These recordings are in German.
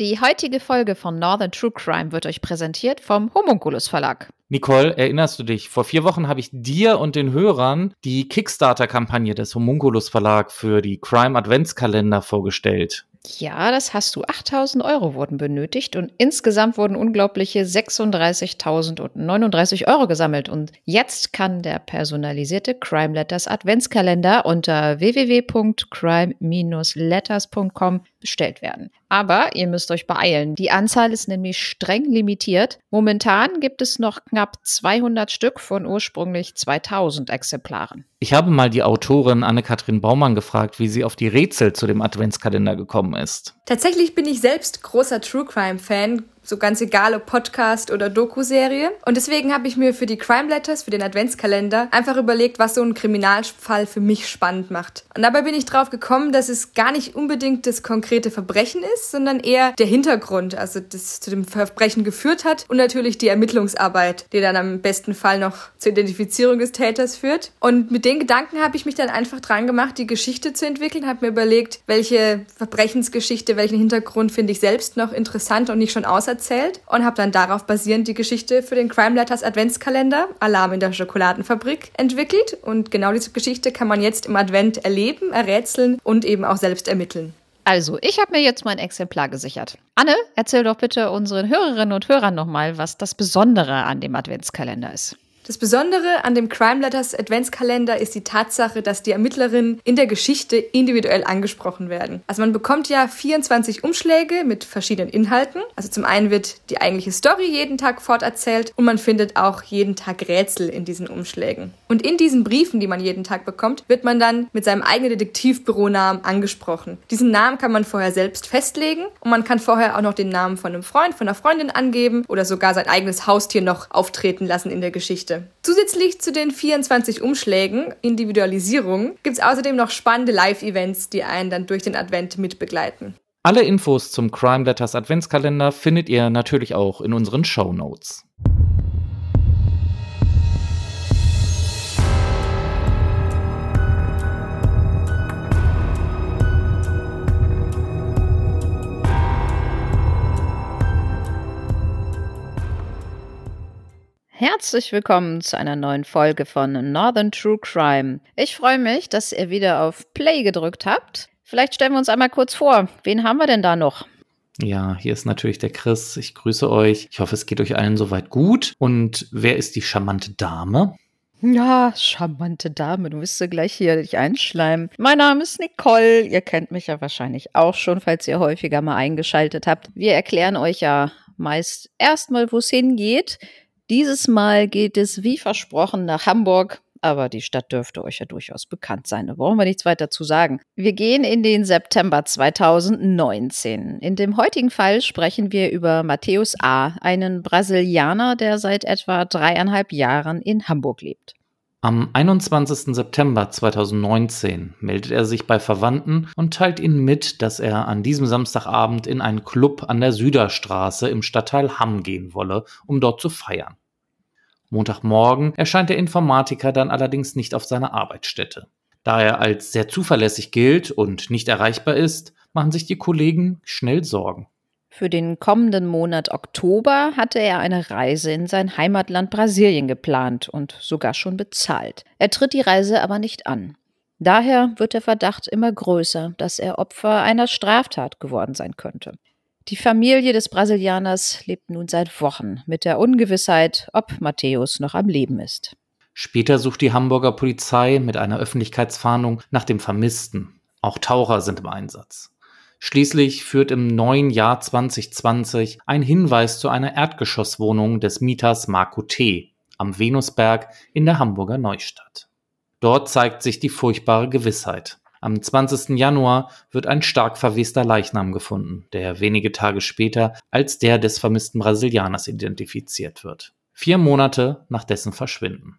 Die heutige Folge von Northern True Crime wird euch präsentiert vom Homunculus Verlag. Nicole, erinnerst du dich? Vor vier Wochen habe ich dir und den Hörern die Kickstarter-Kampagne des Homunculus Verlag für die Crime Adventskalender vorgestellt. Ja, das hast du. 8000 Euro wurden benötigt und insgesamt wurden unglaubliche 36.039 Euro gesammelt. Und jetzt kann der personalisierte Crime Letters Adventskalender unter www.crime-letters.com bestellt werden. Aber ihr müsst euch beeilen. Die Anzahl ist nämlich streng limitiert. Momentan gibt es noch knapp 200 Stück von ursprünglich 2000 Exemplaren. Ich habe mal die Autorin Anne-Kathrin Baumann gefragt, wie sie auf die Rätsel zu dem Adventskalender gekommen ist. Tatsächlich bin ich selbst großer True Crime Fan, so ganz egal ob Podcast oder Doku-Serie. Und deswegen habe ich mir für die Crime Letters, für den Adventskalender, einfach überlegt, was so ein Kriminalfall für mich spannend macht. Und dabei bin ich drauf gekommen, dass es gar nicht unbedingt das konkrete Verbrechen ist, sondern eher der Hintergrund, also das zu dem Verbrechen geführt hat und natürlich die Ermittlungsarbeit, die dann am besten Fall noch zur Identifizierung des Täters führt. Und mit den Gedanken habe ich mich dann einfach dran gemacht, die Geschichte zu entwickeln, habe mir überlegt, welche Verbrechensgeschichte, welchen Hintergrund finde ich selbst noch interessant und nicht schon außer erzählt und habe dann darauf basierend die Geschichte für den Crime Letters Adventskalender Alarm in der Schokoladenfabrik entwickelt. Und genau diese Geschichte kann man jetzt im Advent erleben, errätseln und eben auch selbst ermitteln. Also, ich habe mir jetzt mein Exemplar gesichert. Anne, erzähl doch bitte unseren Hörerinnen und Hörern nochmal, was das Besondere an dem Adventskalender ist. Das Besondere an dem Crime Letters Adventskalender ist die Tatsache, dass die Ermittlerinnen in der Geschichte individuell angesprochen werden. Also man bekommt ja 24 Umschläge mit verschiedenen Inhalten. Also zum einen wird die eigentliche Story jeden Tag forterzählt und man findet auch jeden Tag Rätsel in diesen Umschlägen. Und in diesen Briefen, die man jeden Tag bekommt, wird man dann mit seinem eigenen Detektivbüronamen angesprochen. Diesen Namen kann man vorher selbst festlegen und man kann vorher auch noch den Namen von einem Freund, von einer Freundin angeben oder sogar sein eigenes Haustier noch auftreten lassen in der Geschichte. Geschichte. Zusätzlich zu den 24 Umschlägen, Individualisierung, gibt es außerdem noch spannende Live-Events, die einen dann durch den Advent mitbegleiten. Alle Infos zum Crime Letters Adventskalender findet ihr natürlich auch in unseren Show Notes. Herzlich willkommen zu einer neuen Folge von Northern True Crime. Ich freue mich, dass ihr wieder auf Play gedrückt habt. Vielleicht stellen wir uns einmal kurz vor. Wen haben wir denn da noch? Ja, hier ist natürlich der Chris. Ich grüße euch. Ich hoffe, es geht euch allen soweit gut. Und wer ist die charmante Dame? Ja, charmante Dame, du wirst ja gleich hier dich einschleimen. Mein Name ist Nicole. Ihr kennt mich ja wahrscheinlich auch schon, falls ihr häufiger mal eingeschaltet habt. Wir erklären euch ja meist erstmal, wo es hingeht. Dieses Mal geht es wie versprochen nach Hamburg, aber die Stadt dürfte euch ja durchaus bekannt sein. Da brauchen wir nichts weiter zu sagen. Wir gehen in den September 2019. In dem heutigen Fall sprechen wir über Matthäus A., einen Brasilianer, der seit etwa dreieinhalb Jahren in Hamburg lebt. Am 21. September 2019 meldet er sich bei Verwandten und teilt ihnen mit, dass er an diesem Samstagabend in einen Club an der Süderstraße im Stadtteil Hamm gehen wolle, um dort zu feiern. Montagmorgen erscheint der Informatiker dann allerdings nicht auf seiner Arbeitsstätte. Da er als sehr zuverlässig gilt und nicht erreichbar ist, machen sich die Kollegen schnell Sorgen. Für den kommenden Monat Oktober hatte er eine Reise in sein Heimatland Brasilien geplant und sogar schon bezahlt. Er tritt die Reise aber nicht an. Daher wird der Verdacht immer größer, dass er Opfer einer Straftat geworden sein könnte. Die Familie des Brasilianers lebt nun seit Wochen mit der Ungewissheit, ob Matthäus noch am Leben ist. Später sucht die Hamburger Polizei mit einer Öffentlichkeitsfahndung nach dem Vermissten. Auch Taucher sind im Einsatz. Schließlich führt im neuen Jahr 2020 ein Hinweis zu einer Erdgeschosswohnung des Mieters Marco T. am Venusberg in der Hamburger Neustadt. Dort zeigt sich die furchtbare Gewissheit. Am 20. Januar wird ein stark verwester Leichnam gefunden, der wenige Tage später als der des vermissten Brasilianers identifiziert wird. Vier Monate nach dessen Verschwinden.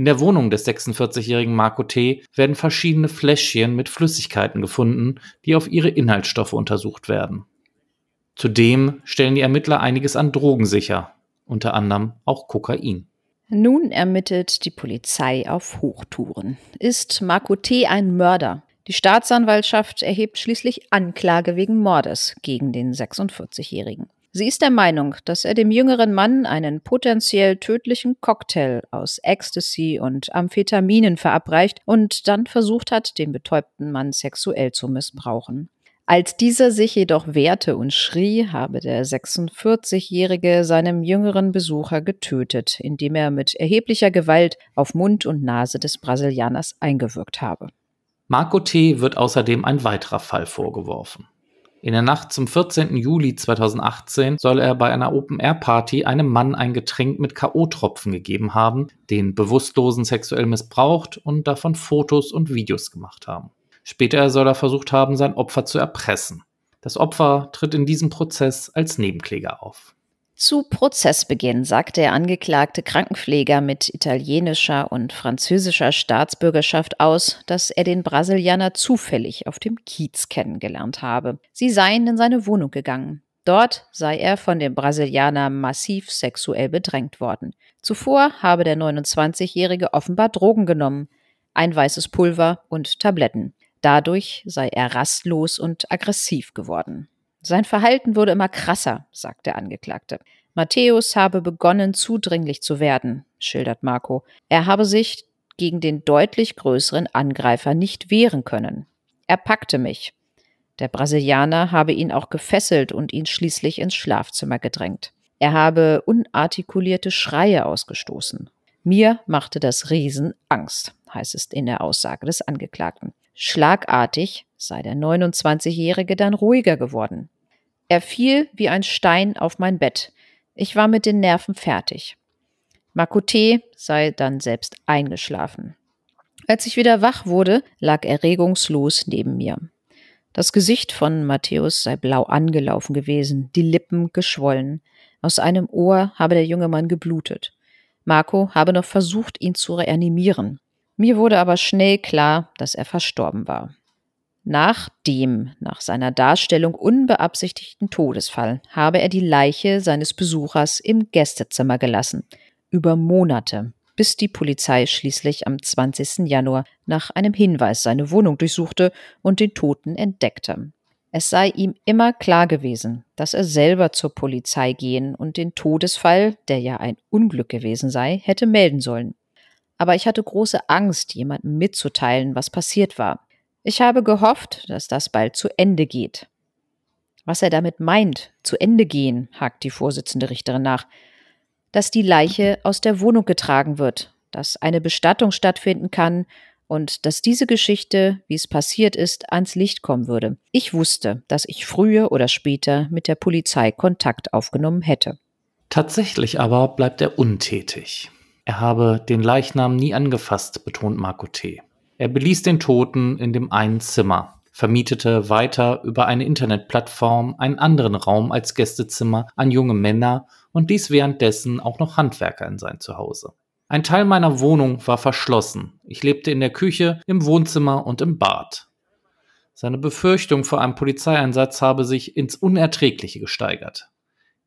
In der Wohnung des 46-jährigen Marco T. werden verschiedene Fläschchen mit Flüssigkeiten gefunden, die auf ihre Inhaltsstoffe untersucht werden. Zudem stellen die Ermittler einiges an Drogen sicher, unter anderem auch Kokain. Nun ermittelt die Polizei auf Hochtouren. Ist Marco T. ein Mörder? Die Staatsanwaltschaft erhebt schließlich Anklage wegen Mordes gegen den 46-Jährigen. Sie ist der Meinung, dass er dem jüngeren Mann einen potenziell tödlichen Cocktail aus Ecstasy und Amphetaminen verabreicht und dann versucht hat, den betäubten Mann sexuell zu missbrauchen. Als dieser sich jedoch wehrte und schrie, habe der 46-Jährige seinem jüngeren Besucher getötet, indem er mit erheblicher Gewalt auf Mund und Nase des Brasilianers eingewirkt habe. Marco T. wird außerdem ein weiterer Fall vorgeworfen. In der Nacht zum 14. Juli 2018 soll er bei einer Open-Air-Party einem Mann ein Getränk mit K.O.-Tropfen gegeben haben, den Bewusstlosen sexuell missbraucht und davon Fotos und Videos gemacht haben. Später soll er versucht haben, sein Opfer zu erpressen. Das Opfer tritt in diesem Prozess als Nebenkläger auf. Zu Prozessbeginn sagte der angeklagte Krankenpfleger mit italienischer und französischer Staatsbürgerschaft aus, dass er den Brasilianer zufällig auf dem Kiez kennengelernt habe. Sie seien in seine Wohnung gegangen. Dort sei er von dem Brasilianer massiv sexuell bedrängt worden. Zuvor habe der 29-Jährige offenbar Drogen genommen, ein weißes Pulver und Tabletten. Dadurch sei er rastlos und aggressiv geworden. Sein Verhalten wurde immer krasser, sagt der Angeklagte. Matthäus habe begonnen, zudringlich zu werden, schildert Marco. Er habe sich gegen den deutlich größeren Angreifer nicht wehren können. Er packte mich. Der Brasilianer habe ihn auch gefesselt und ihn schließlich ins Schlafzimmer gedrängt. Er habe unartikulierte Schreie ausgestoßen. Mir machte das Riesen Angst, heißt es in der Aussage des Angeklagten. Schlagartig sei der 29-Jährige dann ruhiger geworden. Er fiel wie ein Stein auf mein Bett. Ich war mit den Nerven fertig. Makute sei dann selbst eingeschlafen. Als ich wieder wach wurde, lag er regungslos neben mir. Das Gesicht von Matthäus sei blau angelaufen gewesen, die Lippen geschwollen. Aus einem Ohr habe der junge Mann geblutet. Marco habe noch versucht, ihn zu reanimieren. Mir wurde aber schnell klar, dass er verstorben war. Nach dem, nach seiner Darstellung unbeabsichtigten Todesfall, habe er die Leiche seines Besuchers im Gästezimmer gelassen. Über Monate, bis die Polizei schließlich am 20. Januar nach einem Hinweis seine Wohnung durchsuchte und den Toten entdeckte. Es sei ihm immer klar gewesen, dass er selber zur Polizei gehen und den Todesfall, der ja ein Unglück gewesen sei, hätte melden sollen aber ich hatte große Angst, jemandem mitzuteilen, was passiert war. Ich habe gehofft, dass das bald zu Ende geht. Was er damit meint, zu Ende gehen, hakt die Vorsitzende Richterin nach, dass die Leiche aus der Wohnung getragen wird, dass eine Bestattung stattfinden kann und dass diese Geschichte, wie es passiert ist, ans Licht kommen würde. Ich wusste, dass ich früher oder später mit der Polizei Kontakt aufgenommen hätte. Tatsächlich aber bleibt er untätig. Er habe den Leichnam nie angefasst, betont Marco T. Er beließ den Toten in dem einen Zimmer, vermietete weiter über eine Internetplattform einen anderen Raum als Gästezimmer an junge Männer und ließ währenddessen auch noch Handwerker in sein Zuhause. Ein Teil meiner Wohnung war verschlossen. Ich lebte in der Küche, im Wohnzimmer und im Bad. Seine Befürchtung vor einem Polizeieinsatz habe sich ins Unerträgliche gesteigert.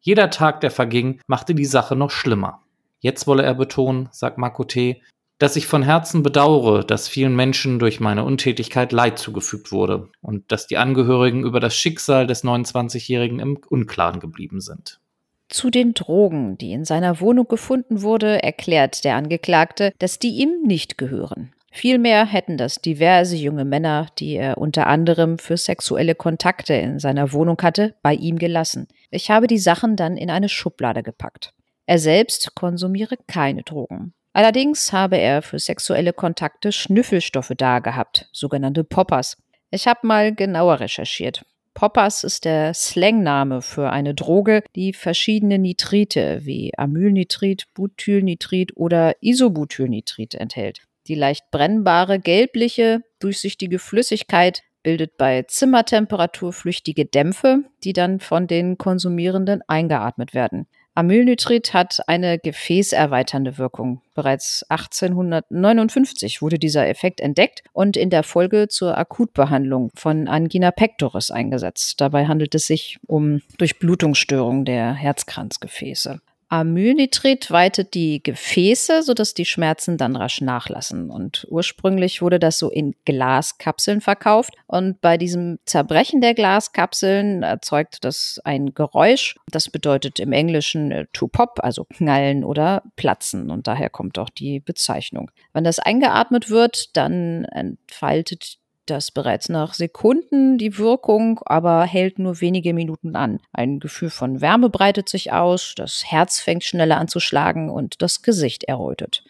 Jeder Tag, der verging, machte die Sache noch schlimmer. Jetzt wolle er betonen, sagt Makote, dass ich von Herzen bedauere, dass vielen Menschen durch meine Untätigkeit Leid zugefügt wurde und dass die Angehörigen über das Schicksal des 29-Jährigen im Unklaren geblieben sind. Zu den Drogen, die in seiner Wohnung gefunden wurde, erklärt der Angeklagte, dass die ihm nicht gehören. Vielmehr hätten das diverse junge Männer, die er unter anderem für sexuelle Kontakte in seiner Wohnung hatte, bei ihm gelassen. Ich habe die Sachen dann in eine Schublade gepackt. Er selbst konsumiere keine Drogen. Allerdings habe er für sexuelle Kontakte Schnüffelstoffe da gehabt, sogenannte Poppers. Ich habe mal genauer recherchiert. Poppers ist der Slangname für eine Droge, die verschiedene Nitrite wie Amylnitrit, Butylnitrit oder Isobutylnitrit enthält. Die leicht brennbare, gelbliche, durchsichtige Flüssigkeit bildet bei Zimmertemperatur flüchtige Dämpfe, die dann von den Konsumierenden eingeatmet werden. Amylnitrit hat eine gefäßerweiternde Wirkung. Bereits 1859 wurde dieser Effekt entdeckt und in der Folge zur Akutbehandlung von Angina pectoris eingesetzt. Dabei handelt es sich um Durchblutungsstörungen der Herzkranzgefäße. Amynitrit weitet die Gefäße, sodass die Schmerzen dann rasch nachlassen. Und ursprünglich wurde das so in Glaskapseln verkauft. Und bei diesem Zerbrechen der Glaskapseln erzeugt das ein Geräusch. Das bedeutet im Englischen äh, to pop, also knallen oder platzen. Und daher kommt auch die Bezeichnung. Wenn das eingeatmet wird, dann entfaltet das bereits nach Sekunden die Wirkung, aber hält nur wenige Minuten an. Ein Gefühl von Wärme breitet sich aus, das Herz fängt schneller an zu schlagen und das Gesicht errötet.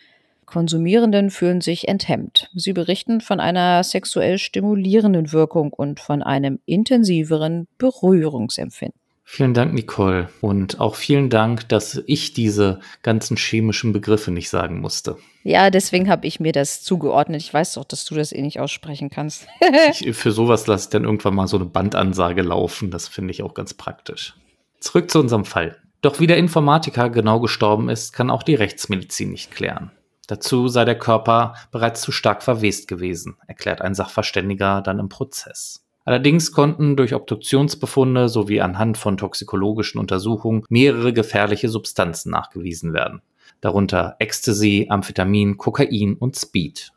Konsumierenden fühlen sich enthemmt. Sie berichten von einer sexuell stimulierenden Wirkung und von einem intensiveren Berührungsempfinden. Vielen Dank, Nicole. Und auch vielen Dank, dass ich diese ganzen chemischen Begriffe nicht sagen musste. Ja, deswegen habe ich mir das zugeordnet. Ich weiß doch, dass du das eh nicht aussprechen kannst. ich, für sowas lasse ich dann irgendwann mal so eine Bandansage laufen. Das finde ich auch ganz praktisch. Zurück zu unserem Fall. Doch wie der Informatiker genau gestorben ist, kann auch die Rechtsmedizin nicht klären. Dazu sei der Körper bereits zu stark verwest gewesen, erklärt ein Sachverständiger dann im Prozess. Allerdings konnten durch Obduktionsbefunde sowie anhand von toxikologischen Untersuchungen mehrere gefährliche Substanzen nachgewiesen werden, darunter Ecstasy, Amphetamin, Kokain und Speed.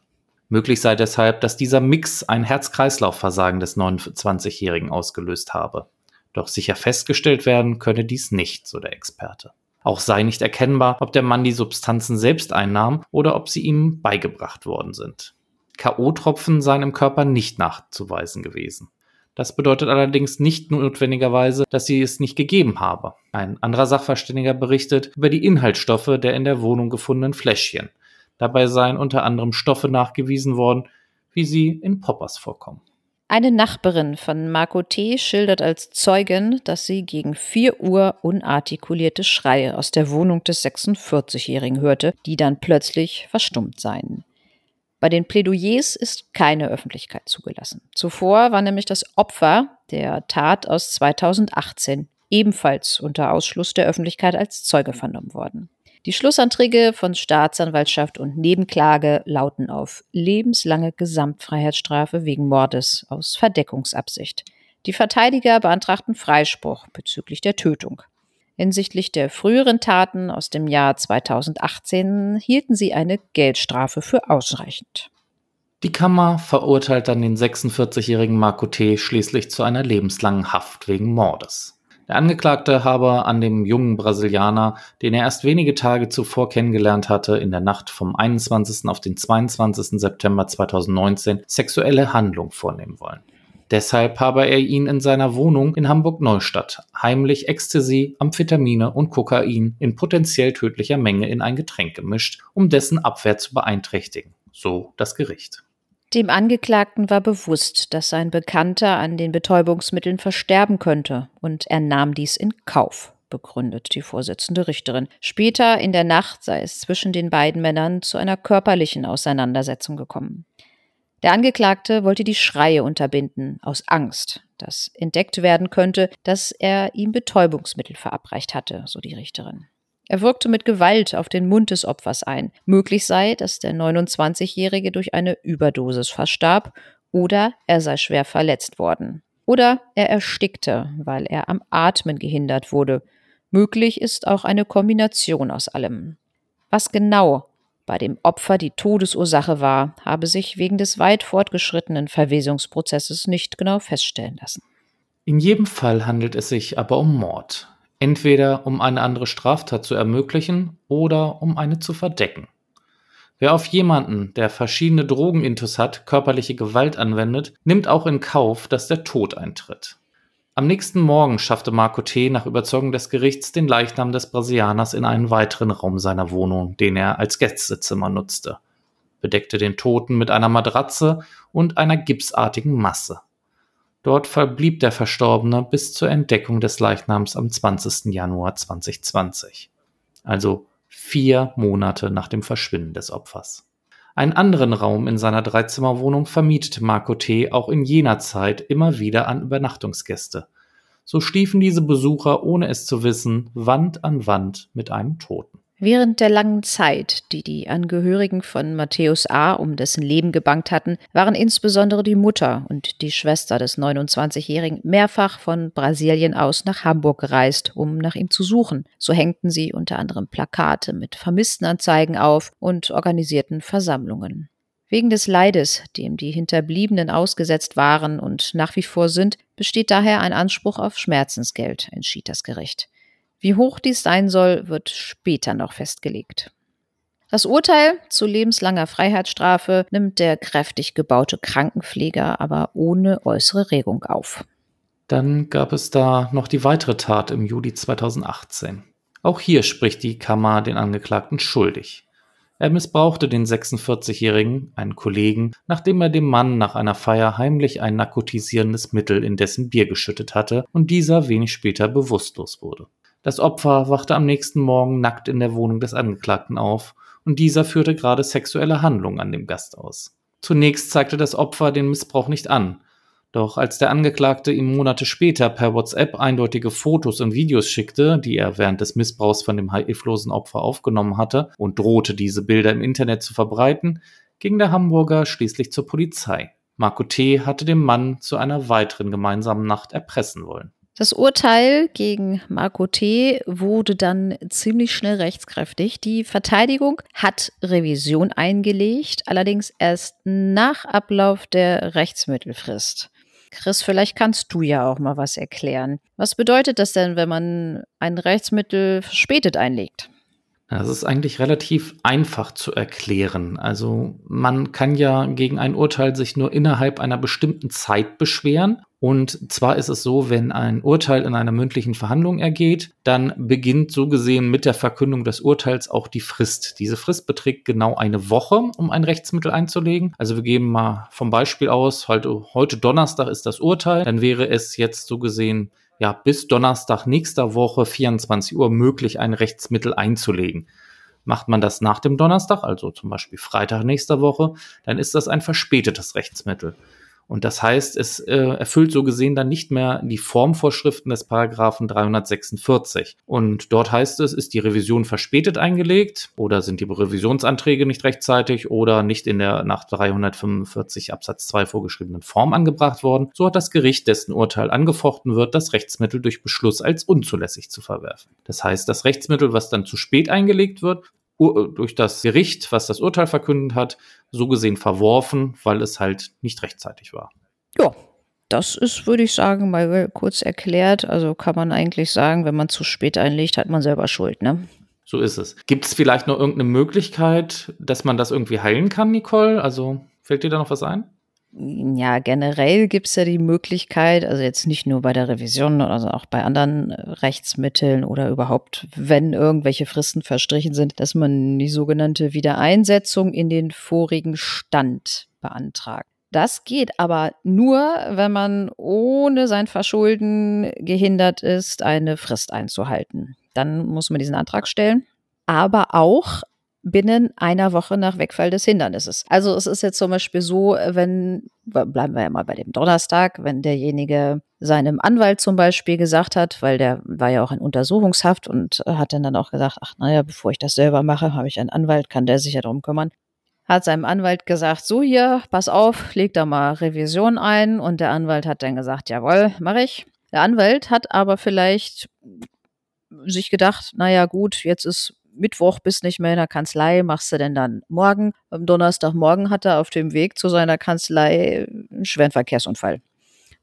Möglich sei deshalb, dass dieser Mix ein Herz-Kreislauf-Versagen des 29-Jährigen ausgelöst habe. Doch sicher festgestellt werden könne dies nicht, so der Experte. Auch sei nicht erkennbar, ob der Mann die Substanzen selbst einnahm oder ob sie ihm beigebracht worden sind. K.O.-Tropfen seien im Körper nicht nachzuweisen gewesen. Das bedeutet allerdings nicht notwendigerweise, dass sie es nicht gegeben habe. Ein anderer Sachverständiger berichtet über die Inhaltsstoffe der in der Wohnung gefundenen Fläschchen. Dabei seien unter anderem Stoffe nachgewiesen worden, wie sie in Poppers vorkommen. Eine Nachbarin von Marco T. schildert als Zeugin, dass sie gegen 4 Uhr unartikulierte Schreie aus der Wohnung des 46-Jährigen hörte, die dann plötzlich verstummt seien. Bei den Plädoyers ist keine Öffentlichkeit zugelassen. Zuvor war nämlich das Opfer der Tat aus 2018 ebenfalls unter Ausschluss der Öffentlichkeit als Zeuge vernommen worden. Die Schlussanträge von Staatsanwaltschaft und Nebenklage lauten auf lebenslange Gesamtfreiheitsstrafe wegen Mordes aus Verdeckungsabsicht. Die Verteidiger beantragten Freispruch bezüglich der Tötung. Hinsichtlich der früheren Taten aus dem Jahr 2018 hielten sie eine Geldstrafe für ausreichend. Die Kammer verurteilt dann den 46-jährigen Marco T. schließlich zu einer lebenslangen Haft wegen Mordes. Der Angeklagte habe an dem jungen Brasilianer, den er erst wenige Tage zuvor kennengelernt hatte, in der Nacht vom 21. auf den 22. September 2019 sexuelle Handlung vornehmen wollen. Deshalb habe er ihn in seiner Wohnung in Hamburg-Neustadt heimlich Ecstasy, Amphetamine und Kokain in potenziell tödlicher Menge in ein Getränk gemischt, um dessen Abwehr zu beeinträchtigen. So das Gericht. Dem Angeklagten war bewusst, dass sein Bekannter an den Betäubungsmitteln versterben könnte, und er nahm dies in Kauf, begründet die Vorsitzende Richterin. Später in der Nacht sei es zwischen den beiden Männern zu einer körperlichen Auseinandersetzung gekommen. Der Angeklagte wollte die Schreie unterbinden, aus Angst, dass entdeckt werden könnte, dass er ihm Betäubungsmittel verabreicht hatte, so die Richterin. Er wirkte mit Gewalt auf den Mund des Opfers ein. Möglich sei, dass der 29-Jährige durch eine Überdosis verstarb oder er sei schwer verletzt worden. Oder er erstickte, weil er am Atmen gehindert wurde. Möglich ist auch eine Kombination aus allem. Was genau bei dem Opfer die Todesursache war, habe sich wegen des weit fortgeschrittenen Verwesungsprozesses nicht genau feststellen lassen. In jedem Fall handelt es sich aber um Mord. Entweder um eine andere Straftat zu ermöglichen oder um eine zu verdecken. Wer auf jemanden, der verschiedene Drogenintus hat, körperliche Gewalt anwendet, nimmt auch in Kauf, dass der Tod eintritt. Am nächsten Morgen schaffte Marco T. nach Überzeugung des Gerichts den Leichnam des Brasilianers in einen weiteren Raum seiner Wohnung, den er als Gästezimmer nutzte, bedeckte den Toten mit einer Matratze und einer gipsartigen Masse. Dort verblieb der Verstorbene bis zur Entdeckung des Leichnams am 20. Januar 2020, also vier Monate nach dem Verschwinden des Opfers. Einen anderen Raum in seiner Dreizimmerwohnung vermietete Marco T. auch in jener Zeit immer wieder an Übernachtungsgäste. So schliefen diese Besucher, ohne es zu wissen, Wand an Wand mit einem Toten. Während der langen Zeit, die die Angehörigen von Matthäus A. um dessen Leben gebankt hatten, waren insbesondere die Mutter und die Schwester des 29-Jährigen mehrfach von Brasilien aus nach Hamburg gereist, um nach ihm zu suchen. So hängten sie unter anderem Plakate mit Vermisstenanzeigen auf und organisierten Versammlungen. Wegen des Leides, dem die Hinterbliebenen ausgesetzt waren und nach wie vor sind, besteht daher ein Anspruch auf Schmerzensgeld, entschied das Gericht. Wie hoch dies sein soll, wird später noch festgelegt. Das Urteil zu lebenslanger Freiheitsstrafe nimmt der kräftig gebaute Krankenpfleger aber ohne äußere Regung auf. Dann gab es da noch die weitere Tat im Juli 2018. Auch hier spricht die Kammer den Angeklagten schuldig. Er missbrauchte den 46-Jährigen, einen Kollegen, nachdem er dem Mann nach einer Feier heimlich ein narkotisierendes Mittel in dessen Bier geschüttet hatte und dieser wenig später bewusstlos wurde. Das Opfer wachte am nächsten Morgen nackt in der Wohnung des Angeklagten auf und dieser führte gerade sexuelle Handlungen an dem Gast aus. Zunächst zeigte das Opfer den Missbrauch nicht an, doch als der Angeklagte ihm Monate später per WhatsApp eindeutige Fotos und Videos schickte, die er während des Missbrauchs von dem hilflosen Opfer aufgenommen hatte und drohte, diese Bilder im Internet zu verbreiten, ging der Hamburger schließlich zur Polizei. Marco T. hatte den Mann zu einer weiteren gemeinsamen Nacht erpressen wollen. Das Urteil gegen Marco T. wurde dann ziemlich schnell rechtskräftig. Die Verteidigung hat Revision eingelegt, allerdings erst nach Ablauf der Rechtsmittelfrist. Chris, vielleicht kannst du ja auch mal was erklären. Was bedeutet das denn, wenn man ein Rechtsmittel verspätet einlegt? Das ist eigentlich relativ einfach zu erklären. Also man kann ja gegen ein Urteil sich nur innerhalb einer bestimmten Zeit beschweren. Und zwar ist es so, wenn ein Urteil in einer mündlichen Verhandlung ergeht, dann beginnt so gesehen mit der Verkündung des Urteils auch die Frist. Diese Frist beträgt genau eine Woche, um ein Rechtsmittel einzulegen. Also wir geben mal vom Beispiel aus, heute, heute Donnerstag ist das Urteil, dann wäre es jetzt so gesehen ja, bis Donnerstag nächster Woche 24 Uhr möglich, ein Rechtsmittel einzulegen. Macht man das nach dem Donnerstag, also zum Beispiel Freitag nächster Woche, dann ist das ein verspätetes Rechtsmittel. Und das heißt, es äh, erfüllt so gesehen dann nicht mehr die Formvorschriften des Paragraphen 346. Und dort heißt es, ist die Revision verspätet eingelegt oder sind die Revisionsanträge nicht rechtzeitig oder nicht in der nach 345 Absatz 2 vorgeschriebenen Form angebracht worden, so hat das Gericht, dessen Urteil angefochten wird, das Rechtsmittel durch Beschluss als unzulässig zu verwerfen. Das heißt, das Rechtsmittel, was dann zu spät eingelegt wird, durch das Gericht, was das Urteil verkündet hat, so gesehen verworfen, weil es halt nicht rechtzeitig war. Ja, das ist, würde ich sagen, mal kurz erklärt. Also kann man eigentlich sagen, wenn man zu spät einlegt, hat man selber Schuld, ne? So ist es. Gibt es vielleicht noch irgendeine Möglichkeit, dass man das irgendwie heilen kann, Nicole? Also fällt dir da noch was ein? Ja, generell gibt es ja die Möglichkeit, also jetzt nicht nur bei der Revision, also auch bei anderen Rechtsmitteln oder überhaupt, wenn irgendwelche Fristen verstrichen sind, dass man die sogenannte Wiedereinsetzung in den vorigen Stand beantragt. Das geht aber nur, wenn man ohne sein Verschulden gehindert ist, eine Frist einzuhalten. Dann muss man diesen Antrag stellen. Aber auch binnen einer Woche nach Wegfall des Hindernisses. Also es ist jetzt zum Beispiel so, wenn, bleiben wir ja mal bei dem Donnerstag, wenn derjenige seinem Anwalt zum Beispiel gesagt hat, weil der war ja auch in Untersuchungshaft und hat dann, auch gesagt, ach naja, bevor ich das selber mache, habe ich einen Anwalt, kann der sich ja darum kümmern. Hat seinem Anwalt gesagt, so hier, pass auf, leg da mal Revision ein und der Anwalt hat dann gesagt, jawohl, mache ich. Der Anwalt hat aber vielleicht sich gedacht, naja gut, jetzt ist Mittwoch bist nicht mehr in der Kanzlei, machst du denn dann morgen? Am Donnerstagmorgen hat er auf dem Weg zu seiner Kanzlei einen schweren Verkehrsunfall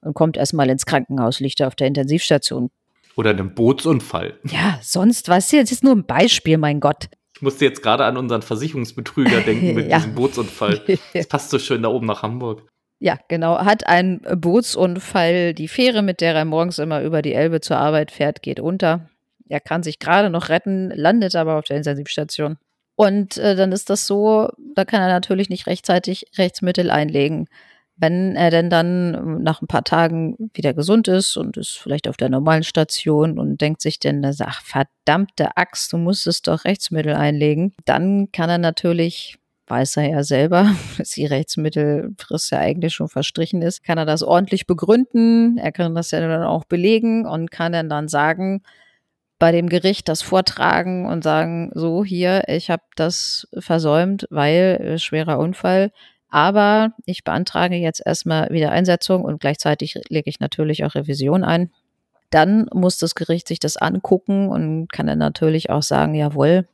und kommt erstmal ins Krankenhaus, liegt er auf der Intensivstation. Oder einen Bootsunfall. Ja, sonst was hier, das ist nur ein Beispiel, mein Gott. Ich musste jetzt gerade an unseren Versicherungsbetrüger denken mit ja. diesem Bootsunfall. Das passt so schön da oben nach Hamburg. Ja, genau. Hat einen Bootsunfall. Die Fähre, mit der er morgens immer über die Elbe zur Arbeit fährt, geht unter. Er kann sich gerade noch retten, landet aber auf der Intensivstation. Und äh, dann ist das so, da kann er natürlich nicht rechtzeitig Rechtsmittel einlegen. Wenn er denn dann nach ein paar Tagen wieder gesund ist und ist vielleicht auf der normalen Station und denkt sich denn, ach verdammte Axt, du musstest doch Rechtsmittel einlegen, dann kann er natürlich weiß er ja selber, dass die Rechtsmittelfrist ja eigentlich schon verstrichen ist, kann er das ordentlich begründen, er kann das ja dann auch belegen und kann dann dann sagen, bei dem Gericht das vortragen und sagen, so hier, ich habe das versäumt, weil äh, schwerer Unfall. Aber ich beantrage jetzt erstmal Wiedereinsetzung und gleichzeitig lege ich natürlich auch Revision ein. Dann muss das Gericht sich das angucken und kann dann natürlich auch sagen, jawohl,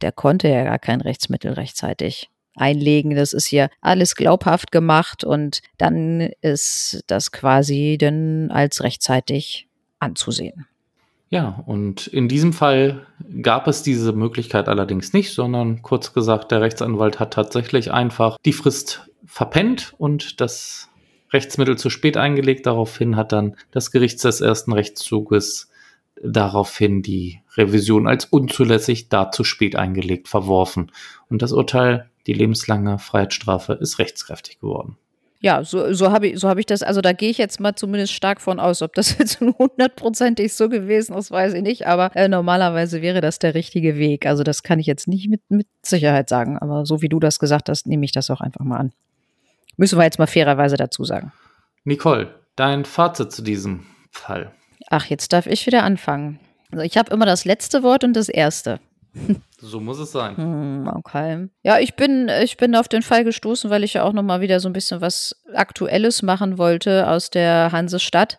der konnte ja gar kein Rechtsmittel rechtzeitig einlegen. Das ist hier alles glaubhaft gemacht und dann ist das quasi dann als rechtzeitig anzusehen. Ja, und in diesem Fall gab es diese Möglichkeit allerdings nicht, sondern kurz gesagt, der Rechtsanwalt hat tatsächlich einfach die Frist verpennt und das Rechtsmittel zu spät eingelegt. Daraufhin hat dann das Gericht des ersten Rechtszuges daraufhin die Revision als unzulässig, da zu spät eingelegt, verworfen. Und das Urteil, die lebenslange Freiheitsstrafe, ist rechtskräftig geworden. Ja, so, so habe ich, so hab ich das, also da gehe ich jetzt mal zumindest stark von aus. Ob das jetzt hundertprozentig so gewesen ist, weiß ich nicht, aber äh, normalerweise wäre das der richtige Weg. Also das kann ich jetzt nicht mit, mit Sicherheit sagen, aber so wie du das gesagt hast, nehme ich das auch einfach mal an. Müssen wir jetzt mal fairerweise dazu sagen. Nicole, dein Fazit zu diesem Fall. Ach, jetzt darf ich wieder anfangen. Also ich habe immer das letzte Wort und das erste. So muss es sein. Hm, okay. Ja, ich bin, ich bin auf den Fall gestoßen, weil ich ja auch nochmal wieder so ein bisschen was Aktuelles machen wollte aus der Hansestadt.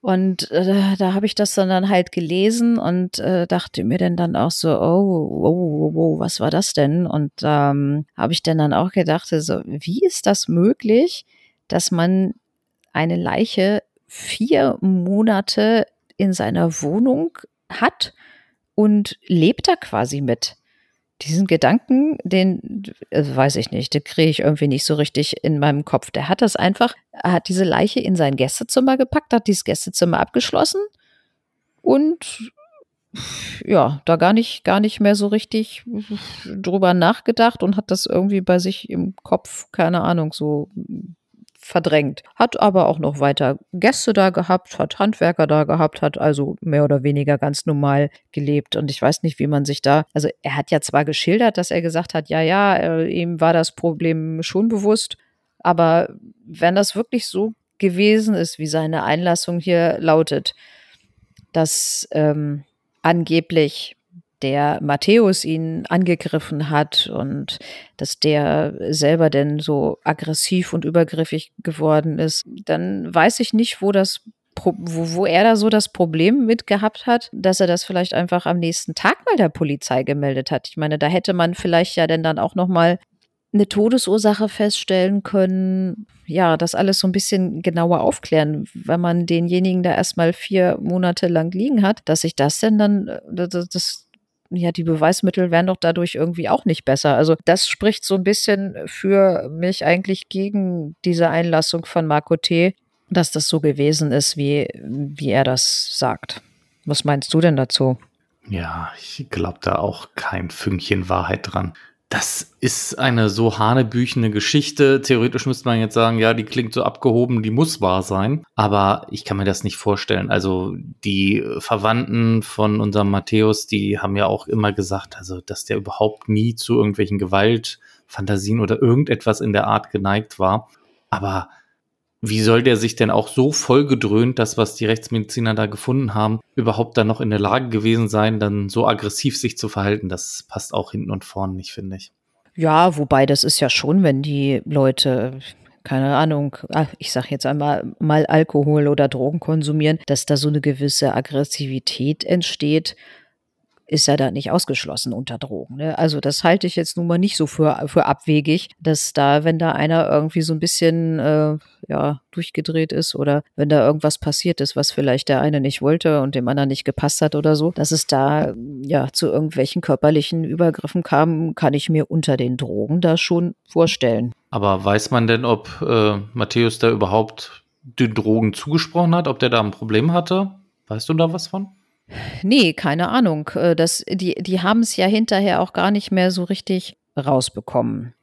Und äh, da habe ich das dann, dann halt gelesen und äh, dachte mir dann dann auch so, oh, oh, oh, oh was war das denn? Und ähm, habe ich dann dann auch gedacht, so, wie ist das möglich, dass man eine Leiche vier Monate in seiner Wohnung hat und lebt da quasi mit. Diesen Gedanken, den also weiß ich nicht, den kriege ich irgendwie nicht so richtig in meinem Kopf. Der hat das einfach, er hat diese Leiche in sein Gästezimmer gepackt, hat dieses Gästezimmer abgeschlossen und ja, da gar nicht, gar nicht mehr so richtig drüber nachgedacht und hat das irgendwie bei sich im Kopf, keine Ahnung, so verdrängt. Hat aber auch noch weiter Gäste da gehabt, hat Handwerker da gehabt, hat also mehr oder weniger ganz normal gelebt. Und ich weiß nicht, wie man sich da, also er hat ja zwar geschildert, dass er gesagt hat, ja, ja, äh, ihm war das Problem schon bewusst, aber wenn das wirklich so gewesen ist, wie seine Einlassung hier lautet, dass ähm, angeblich der Matthäus ihn angegriffen hat und dass der selber denn so aggressiv und übergriffig geworden ist, dann weiß ich nicht, wo das wo, wo er da so das Problem mit gehabt hat, dass er das vielleicht einfach am nächsten Tag mal der Polizei gemeldet hat. Ich meine, da hätte man vielleicht ja denn dann auch noch mal eine Todesursache feststellen können, ja, das alles so ein bisschen genauer aufklären, wenn man denjenigen da erstmal vier Monate lang liegen hat, dass sich das denn dann, äh, das, ja, die Beweismittel wären doch dadurch irgendwie auch nicht besser. Also das spricht so ein bisschen für mich eigentlich gegen diese Einlassung von Marco T., dass das so gewesen ist, wie, wie er das sagt. Was meinst du denn dazu? Ja, ich glaube da auch kein Fünkchen Wahrheit dran. Das ist eine so hanebüchene Geschichte. Theoretisch müsste man jetzt sagen, ja, die klingt so abgehoben, die muss wahr sein. Aber ich kann mir das nicht vorstellen. Also die Verwandten von unserem Matthäus, die haben ja auch immer gesagt, also dass der überhaupt nie zu irgendwelchen Gewaltfantasien oder irgendetwas in der Art geneigt war. Aber wie soll der sich denn auch so vollgedröhnt, das, was die Rechtsmediziner da gefunden haben, überhaupt dann noch in der Lage gewesen sein, dann so aggressiv sich zu verhalten? Das passt auch hinten und vorne nicht, finde ich. Ja, wobei das ist ja schon, wenn die Leute keine Ahnung, ah, ich sag jetzt einmal mal Alkohol oder Drogen konsumieren, dass da so eine gewisse Aggressivität entsteht ist ja da nicht ausgeschlossen unter Drogen. Ne? Also das halte ich jetzt nun mal nicht so für, für abwegig, dass da, wenn da einer irgendwie so ein bisschen äh, ja, durchgedreht ist oder wenn da irgendwas passiert ist, was vielleicht der eine nicht wollte und dem anderen nicht gepasst hat oder so, dass es da ja zu irgendwelchen körperlichen Übergriffen kam, kann ich mir unter den Drogen da schon vorstellen. Aber weiß man denn, ob äh, Matthäus da überhaupt den Drogen zugesprochen hat, ob der da ein Problem hatte? Weißt du da was von? Nee, keine Ahnung. Äh, das, die die haben es ja hinterher auch gar nicht mehr so richtig rausbekommen.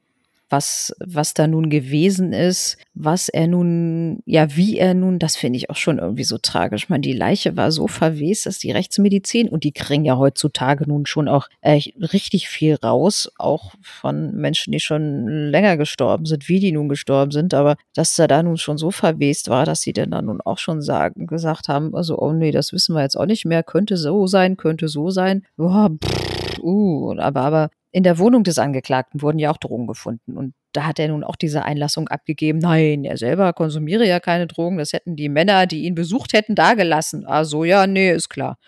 Was, was da nun gewesen ist, was er nun, ja, wie er nun, das finde ich auch schon irgendwie so tragisch. Man, die Leiche war so verwest, dass die Rechtsmedizin, und die kriegen ja heutzutage nun schon auch äh, richtig viel raus, auch von Menschen, die schon länger gestorben sind, wie die nun gestorben sind, aber dass er da nun schon so verwest war, dass sie denn dann nun auch schon sagen, gesagt haben, also, oh nee, das wissen wir jetzt auch nicht mehr, könnte so sein, könnte so sein. Boah, pff, uh, aber, aber in der Wohnung des Angeklagten wurden ja auch Drogen gefunden. Und da hat er nun auch diese Einlassung abgegeben. Nein, er selber konsumiere ja keine Drogen. Das hätten die Männer, die ihn besucht hätten, dagelassen. Ah, so, ja, nee, ist klar.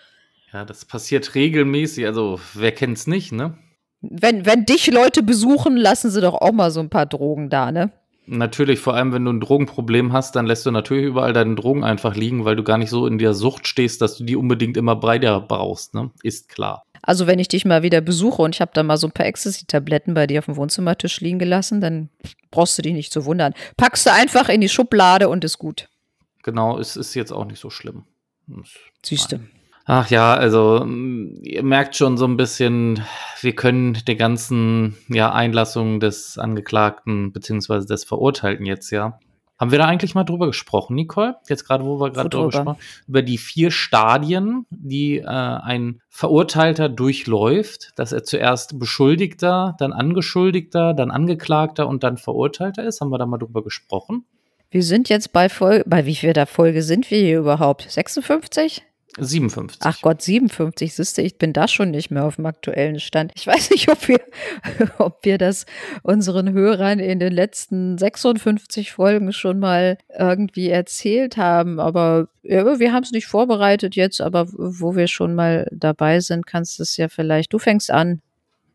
Ja, das passiert regelmäßig. Also, wer kennt's nicht, ne? Wenn, wenn dich Leute besuchen, lassen sie doch auch mal so ein paar Drogen da, ne? Natürlich, vor allem wenn du ein Drogenproblem hast, dann lässt du natürlich überall deine Drogen einfach liegen, weil du gar nicht so in der Sucht stehst, dass du die unbedingt immer bei dir brauchst, ne? Ist klar. Also wenn ich dich mal wieder besuche und ich habe da mal so ein paar Ecstasy-Tabletten bei dir auf dem Wohnzimmertisch liegen gelassen, dann brauchst du dich nicht zu wundern. Packst du einfach in die Schublade und ist gut. Genau, es ist jetzt auch nicht so schlimm. Siehst du. Ach ja, also ihr merkt schon so ein bisschen, wir können die ganzen ja, Einlassungen des Angeklagten beziehungsweise des Verurteilten jetzt ja haben wir da eigentlich mal drüber gesprochen, Nicole? Jetzt gerade, wo wir gerade drüber gesprochen über die vier Stadien, die äh, ein Verurteilter durchläuft, dass er zuerst Beschuldigter, dann Angeschuldigter, dann Angeklagter und dann Verurteilter ist. Haben wir da mal drüber gesprochen? Wir sind jetzt bei Folge, bei wie viel der Folge sind wir hier überhaupt? 56? 57. Ach Gott, 57, siehste, ich bin da schon nicht mehr auf dem aktuellen Stand. Ich weiß nicht, ob wir, ob wir das unseren Hörern in den letzten 56 Folgen schon mal irgendwie erzählt haben, aber ja, wir haben es nicht vorbereitet jetzt, aber wo wir schon mal dabei sind, kannst du es ja vielleicht, du fängst an.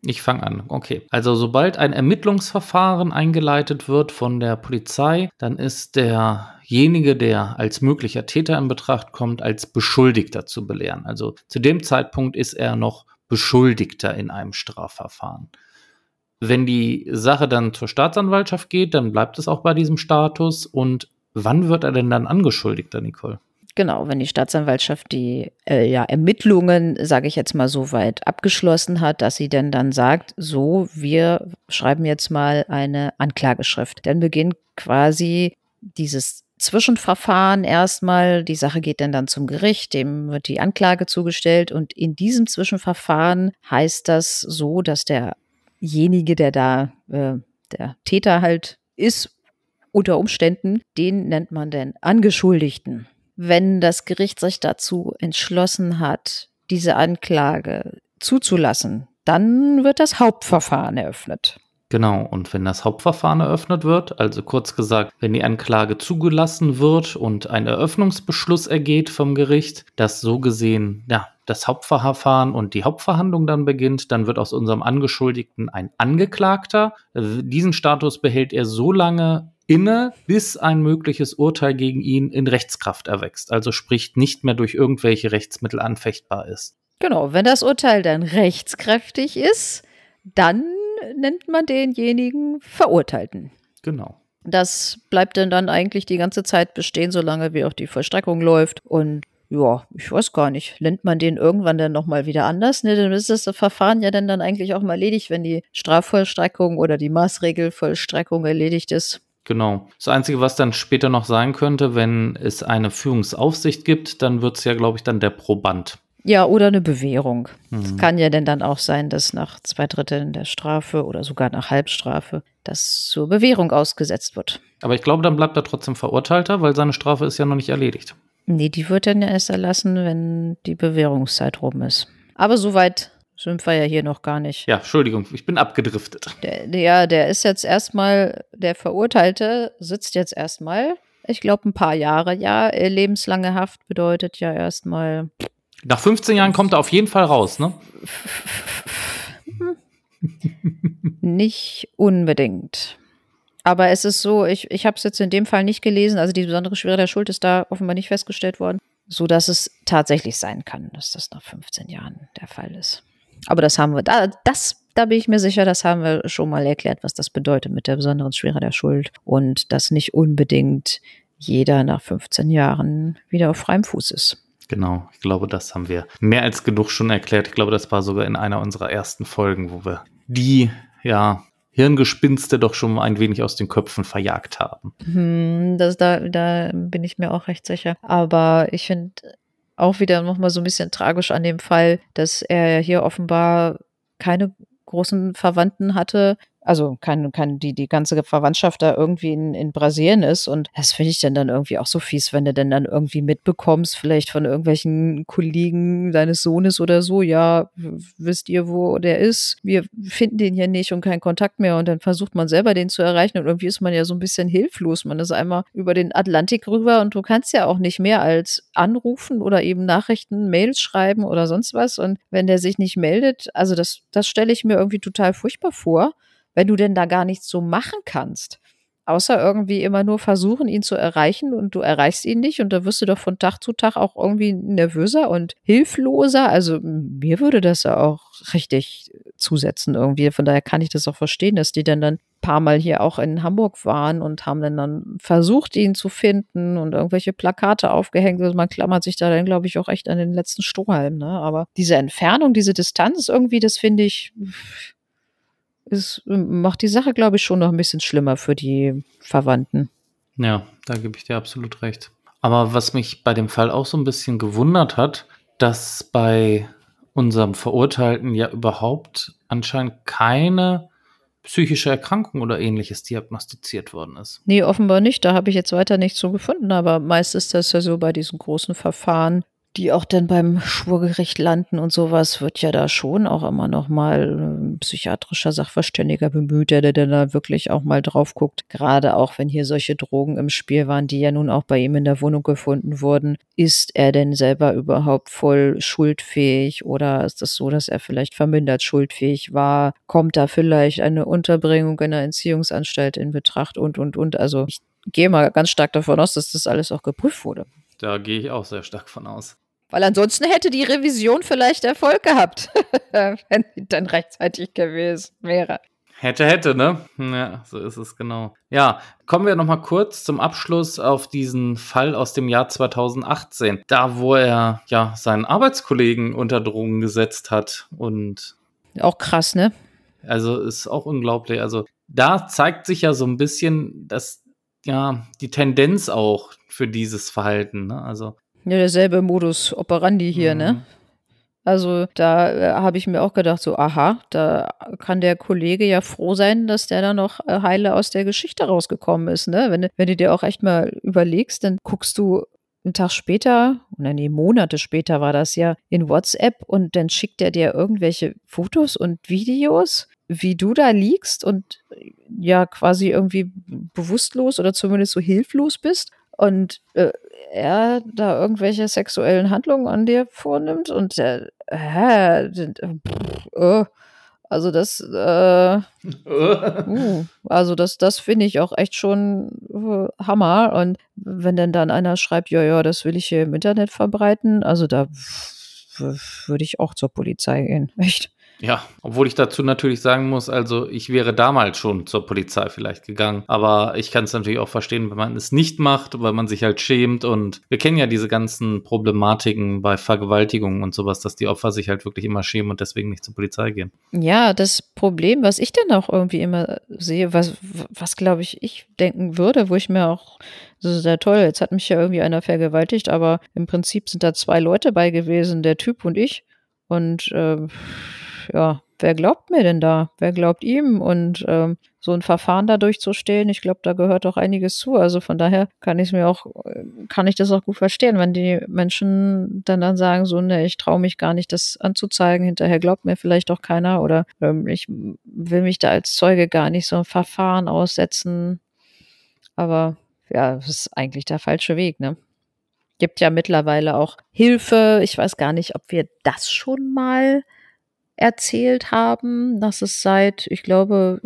Ich fange an. Okay. Also sobald ein Ermittlungsverfahren eingeleitet wird von der Polizei, dann ist derjenige, der als möglicher Täter in Betracht kommt, als Beschuldigter zu belehren. Also zu dem Zeitpunkt ist er noch Beschuldigter in einem Strafverfahren. Wenn die Sache dann zur Staatsanwaltschaft geht, dann bleibt es auch bei diesem Status. Und wann wird er denn dann Angeschuldigter, Nicole? Genau, wenn die Staatsanwaltschaft die äh, ja, Ermittlungen, sage ich jetzt mal so weit abgeschlossen hat, dass sie denn dann sagt, so, wir schreiben jetzt mal eine Anklageschrift. Dann beginnt quasi dieses Zwischenverfahren erstmal. Die Sache geht dann dann zum Gericht, dem wird die Anklage zugestellt und in diesem Zwischenverfahren heißt das so, dass derjenige, der da äh, der Täter halt ist, unter Umständen, den nennt man denn Angeschuldigten wenn das Gericht sich dazu entschlossen hat, diese Anklage zuzulassen, dann wird das Hauptverfahren eröffnet. Genau, und wenn das Hauptverfahren eröffnet wird, also kurz gesagt, wenn die Anklage zugelassen wird und ein Eröffnungsbeschluss ergeht vom Gericht, dass so gesehen, ja, das Hauptverfahren und die Hauptverhandlung dann beginnt, dann wird aus unserem Angeschuldigten ein Angeklagter. Diesen Status behält er so lange, inne, bis ein mögliches Urteil gegen ihn in Rechtskraft erwächst, also sprich nicht mehr durch irgendwelche Rechtsmittel anfechtbar ist. Genau, wenn das Urteil dann rechtskräftig ist, dann nennt man denjenigen Verurteilten. Genau. Das bleibt dann, dann eigentlich die ganze Zeit bestehen, solange wie auch die Vollstreckung läuft. Und ja, ich weiß gar nicht, nennt man den irgendwann dann nochmal wieder anders? Ne, dann ist das Verfahren ja dann, dann eigentlich auch mal erledigt, wenn die Strafvollstreckung oder die Maßregelvollstreckung erledigt ist. Genau. Das Einzige, was dann später noch sein könnte, wenn es eine Führungsaufsicht gibt, dann wird es ja, glaube ich, dann der Proband. Ja, oder eine Bewährung. Es mhm. kann ja denn dann auch sein, dass nach zwei Dritteln der Strafe oder sogar nach Halbstrafe das zur Bewährung ausgesetzt wird. Aber ich glaube, dann bleibt er trotzdem Verurteilter, weil seine Strafe ist ja noch nicht erledigt. Nee, die wird dann ja erst erlassen, wenn die Bewährungszeit rum ist. Aber soweit sind wir ja hier noch gar nicht. Ja, Entschuldigung, ich bin abgedriftet. Der, ja, der ist jetzt erstmal, der Verurteilte sitzt jetzt erstmal, ich glaube, ein paar Jahre. Ja, lebenslange Haft bedeutet ja erstmal. Nach 15 Jahren kommt er auf jeden Fall raus, ne? nicht unbedingt. Aber es ist so, ich, ich habe es jetzt in dem Fall nicht gelesen, also die besondere Schwere der Schuld ist da offenbar nicht festgestellt worden, so dass es tatsächlich sein kann, dass das nach 15 Jahren der Fall ist. Aber das haben wir, da, das, da bin ich mir sicher, das haben wir schon mal erklärt, was das bedeutet mit der besonderen Schwere der Schuld und dass nicht unbedingt jeder nach 15 Jahren wieder auf freiem Fuß ist. Genau, ich glaube, das haben wir mehr als genug schon erklärt. Ich glaube, das war sogar in einer unserer ersten Folgen, wo wir die, ja, Hirngespinste doch schon ein wenig aus den Köpfen verjagt haben. Hm, das, da, da bin ich mir auch recht sicher. Aber ich finde auch wieder nochmal so ein bisschen tragisch an dem Fall, dass er hier offenbar keine großen Verwandten hatte, also kann, kann die, die ganze Verwandtschaft da irgendwie in, in Brasilien ist. Und das finde ich dann dann irgendwie auch so fies, wenn du denn dann irgendwie mitbekommst, vielleicht von irgendwelchen Kollegen deines Sohnes oder so, ja, wisst ihr, wo der ist? Wir finden den hier nicht und keinen Kontakt mehr. Und dann versucht man selber den zu erreichen. Und irgendwie ist man ja so ein bisschen hilflos. Man ist einmal über den Atlantik rüber und du kannst ja auch nicht mehr als anrufen oder eben Nachrichten, Mails schreiben oder sonst was. Und wenn der sich nicht meldet, also das, das stelle ich mir irgendwie total furchtbar vor wenn du denn da gar nichts so machen kannst. Außer irgendwie immer nur versuchen, ihn zu erreichen und du erreichst ihn nicht und da wirst du doch von Tag zu Tag auch irgendwie nervöser und hilfloser. Also mir würde das ja auch richtig zusetzen irgendwie. Von daher kann ich das auch verstehen, dass die dann dann paar Mal hier auch in Hamburg waren und haben dann dann versucht, ihn zu finden und irgendwelche Plakate aufgehängt. Also man klammert sich da dann, glaube ich, auch echt an den letzten Strohhalm. Ne? Aber diese Entfernung, diese Distanz irgendwie, das finde ich es macht die Sache, glaube ich, schon noch ein bisschen schlimmer für die Verwandten. Ja, da gebe ich dir absolut recht. Aber was mich bei dem Fall auch so ein bisschen gewundert hat, dass bei unserem Verurteilten ja überhaupt anscheinend keine psychische Erkrankung oder ähnliches diagnostiziert worden ist. Nee, offenbar nicht. Da habe ich jetzt weiter nichts so gefunden. Aber meist ist das ja so bei diesen großen Verfahren, die auch dann beim Schwurgericht landen und sowas, wird ja da schon auch immer noch mal ein psychiatrischer Sachverständiger bemüht, der, der da wirklich auch mal drauf guckt. Gerade auch, wenn hier solche Drogen im Spiel waren, die ja nun auch bei ihm in der Wohnung gefunden wurden. Ist er denn selber überhaupt voll schuldfähig oder ist das so, dass er vielleicht vermindert schuldfähig war? Kommt da vielleicht eine Unterbringung in einer Entziehungsanstalt in Betracht und, und, und? Also ich gehe mal ganz stark davon aus, dass das alles auch geprüft wurde. Da gehe ich auch sehr stark von aus. Weil ansonsten hätte die Revision vielleicht Erfolg gehabt, wenn sie dann rechtzeitig gewesen wäre. Hätte, hätte, ne? Ja, so ist es genau. Ja, kommen wir nochmal kurz zum Abschluss auf diesen Fall aus dem Jahr 2018. Da, wo er ja seinen Arbeitskollegen unter Drogen gesetzt hat und. Auch krass, ne? Also ist auch unglaublich. Also da zeigt sich ja so ein bisschen, dass ja die Tendenz auch für dieses Verhalten. Ne? Also ja, derselbe Modus operandi hier, ne? mhm. ne? Also da äh, habe ich mir auch gedacht, so, aha, da kann der Kollege ja froh sein, dass der da noch äh, heile aus der Geschichte rausgekommen ist, ne? Wenn, wenn du dir auch echt mal überlegst, dann guckst du einen Tag später, oder nee, Monate später war das ja, in WhatsApp und dann schickt er dir irgendwelche Fotos und Videos, wie du da liegst und ja quasi irgendwie bewusstlos oder zumindest so hilflos bist. Und äh, er da irgendwelche sexuellen Handlungen an dir vornimmt und der, hä, äh, also das, äh, uh, also das, das finde ich auch echt schon äh, Hammer. Und wenn denn dann einer schreibt, ja, ja, das will ich hier im Internet verbreiten, also da würde ich auch zur Polizei gehen, echt. Ja, obwohl ich dazu natürlich sagen muss, also ich wäre damals schon zur Polizei vielleicht gegangen. Aber ich kann es natürlich auch verstehen, wenn man es nicht macht, weil man sich halt schämt. Und wir kennen ja diese ganzen Problematiken bei Vergewaltigungen und sowas, dass die Opfer sich halt wirklich immer schämen und deswegen nicht zur Polizei gehen. Ja, das Problem, was ich dann auch irgendwie immer sehe, was, was glaube ich, ich denken würde, wo ich mir auch ist ja toll. Jetzt hat mich ja irgendwie einer vergewaltigt, aber im Prinzip sind da zwei Leute bei gewesen, der Typ und ich. Und äh, ja, wer glaubt mir denn da? Wer glaubt ihm? Und ähm, so ein Verfahren da durchzustehen, ich glaube, da gehört auch einiges zu. Also von daher kann ich mir auch, kann ich das auch gut verstehen, wenn die Menschen dann dann sagen, so, ne, ich traue mich gar nicht, das anzuzeigen, hinterher glaubt mir vielleicht auch keiner oder ähm, ich will mich da als Zeuge gar nicht so ein Verfahren aussetzen. Aber ja, das ist eigentlich der falsche Weg, ne? Gibt ja mittlerweile auch Hilfe. Ich weiß gar nicht, ob wir das schon mal erzählt haben, dass es seit, ich glaube,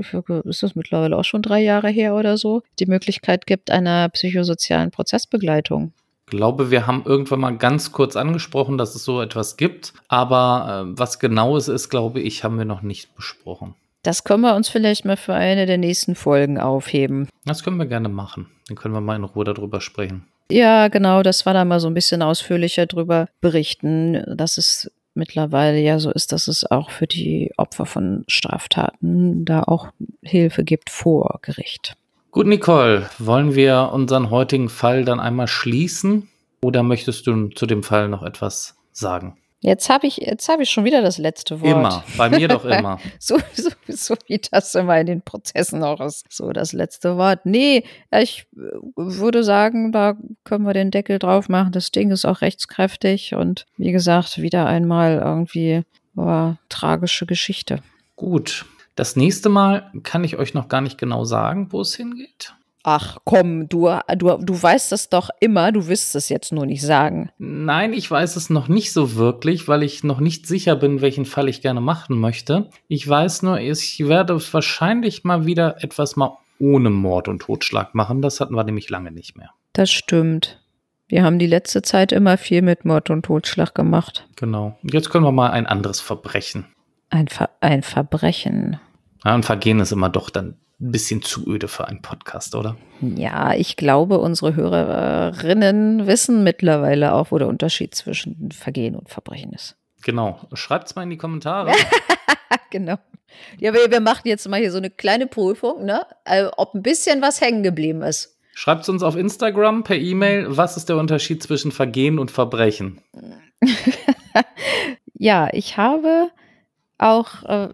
ist das mittlerweile auch schon drei Jahre her oder so, die Möglichkeit gibt einer psychosozialen Prozessbegleitung. Ich glaube, wir haben irgendwann mal ganz kurz angesprochen, dass es so etwas gibt, aber äh, was genau es ist, glaube ich, haben wir noch nicht besprochen. Das können wir uns vielleicht mal für eine der nächsten Folgen aufheben. Das können wir gerne machen. Dann können wir mal in Ruhe darüber sprechen. Ja, genau, das war da mal so ein bisschen ausführlicher drüber berichten, dass es mittlerweile ja so ist, dass es auch für die Opfer von Straftaten da auch Hilfe gibt vor Gericht. Gut, Nicole, wollen wir unseren heutigen Fall dann einmal schließen oder möchtest du zu dem Fall noch etwas sagen? Jetzt habe ich, jetzt ich schon wieder das letzte Wort. Immer, bei mir doch immer. so, so, so wie das immer in den Prozessen auch ist. So das letzte Wort. Nee, ich äh, würde sagen, da können wir den Deckel drauf machen. Das Ding ist auch rechtskräftig und wie gesagt, wieder einmal irgendwie oh, tragische Geschichte. Gut. Das nächste Mal kann ich euch noch gar nicht genau sagen, wo es hingeht. Ach komm, du, du, du weißt das doch immer, du wirst es jetzt nur nicht sagen. Nein, ich weiß es noch nicht so wirklich, weil ich noch nicht sicher bin, welchen Fall ich gerne machen möchte. Ich weiß nur, ich werde wahrscheinlich mal wieder etwas mal ohne Mord und Totschlag machen. Das hatten wir nämlich lange nicht mehr. Das stimmt. Wir haben die letzte Zeit immer viel mit Mord und Totschlag gemacht. Genau. Jetzt können wir mal ein anderes Verbrechen. Ein, Ver ein Verbrechen. Ja, ein Vergehen ist immer doch dann ein bisschen zu öde für einen Podcast, oder? Ja, ich glaube, unsere Hörerinnen wissen mittlerweile auch, wo der Unterschied zwischen Vergehen und Verbrechen ist. Genau. Schreibt es mal in die Kommentare. genau. Ja, wir, wir machen jetzt mal hier so eine kleine Prüfung, ne? Also, ob ein bisschen was hängen geblieben ist. Schreibt es uns auf Instagram per E-Mail. Was ist der Unterschied zwischen Vergehen und Verbrechen? ja, ich habe auch äh,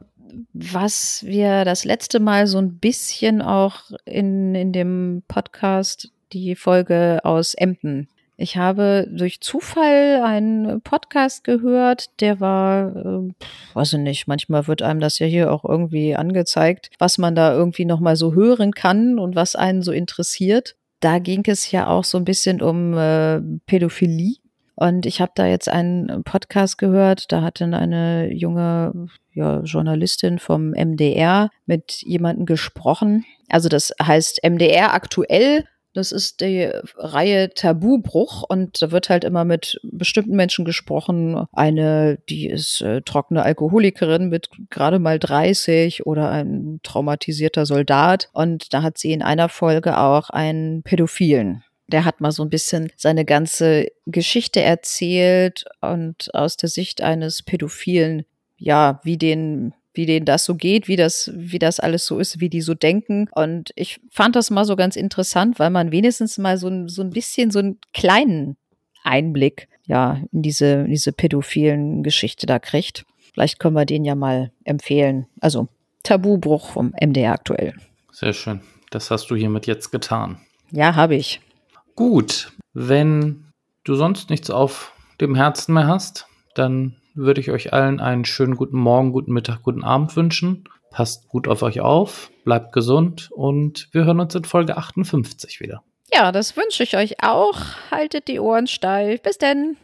was wir das letzte Mal so ein bisschen auch in, in dem Podcast, die Folge aus Emden. Ich habe durch Zufall einen Podcast gehört, der war, äh, weiß ich nicht, manchmal wird einem das ja hier auch irgendwie angezeigt, was man da irgendwie nochmal so hören kann und was einen so interessiert. Da ging es ja auch so ein bisschen um äh, Pädophilie und ich habe da jetzt einen Podcast gehört, da hat dann eine junge ja, Journalistin vom MDR mit jemandem gesprochen. Also das heißt MDR aktuell. Das ist die Reihe Tabubruch und da wird halt immer mit bestimmten Menschen gesprochen. Eine, die ist äh, trockene Alkoholikerin mit gerade mal 30 oder ein traumatisierter Soldat. Und da hat sie in einer Folge auch einen Pädophilen der hat mal so ein bisschen seine ganze Geschichte erzählt und aus der Sicht eines Pädophilen, ja, wie den wie denen das so geht, wie das, wie das alles so ist, wie die so denken. Und ich fand das mal so ganz interessant, weil man wenigstens mal so, so ein bisschen so einen kleinen Einblick, ja, in diese, in diese pädophilen Geschichte da kriegt. Vielleicht können wir den ja mal empfehlen. Also Tabubruch vom MDR aktuell. Sehr schön. Das hast du hiermit jetzt getan. Ja, habe ich. Gut, wenn du sonst nichts auf dem Herzen mehr hast, dann würde ich euch allen einen schönen guten Morgen, guten Mittag, guten Abend wünschen. Passt gut auf euch auf, bleibt gesund und wir hören uns in Folge 58 wieder. Ja, das wünsche ich euch auch. Haltet die Ohren steif. Bis denn.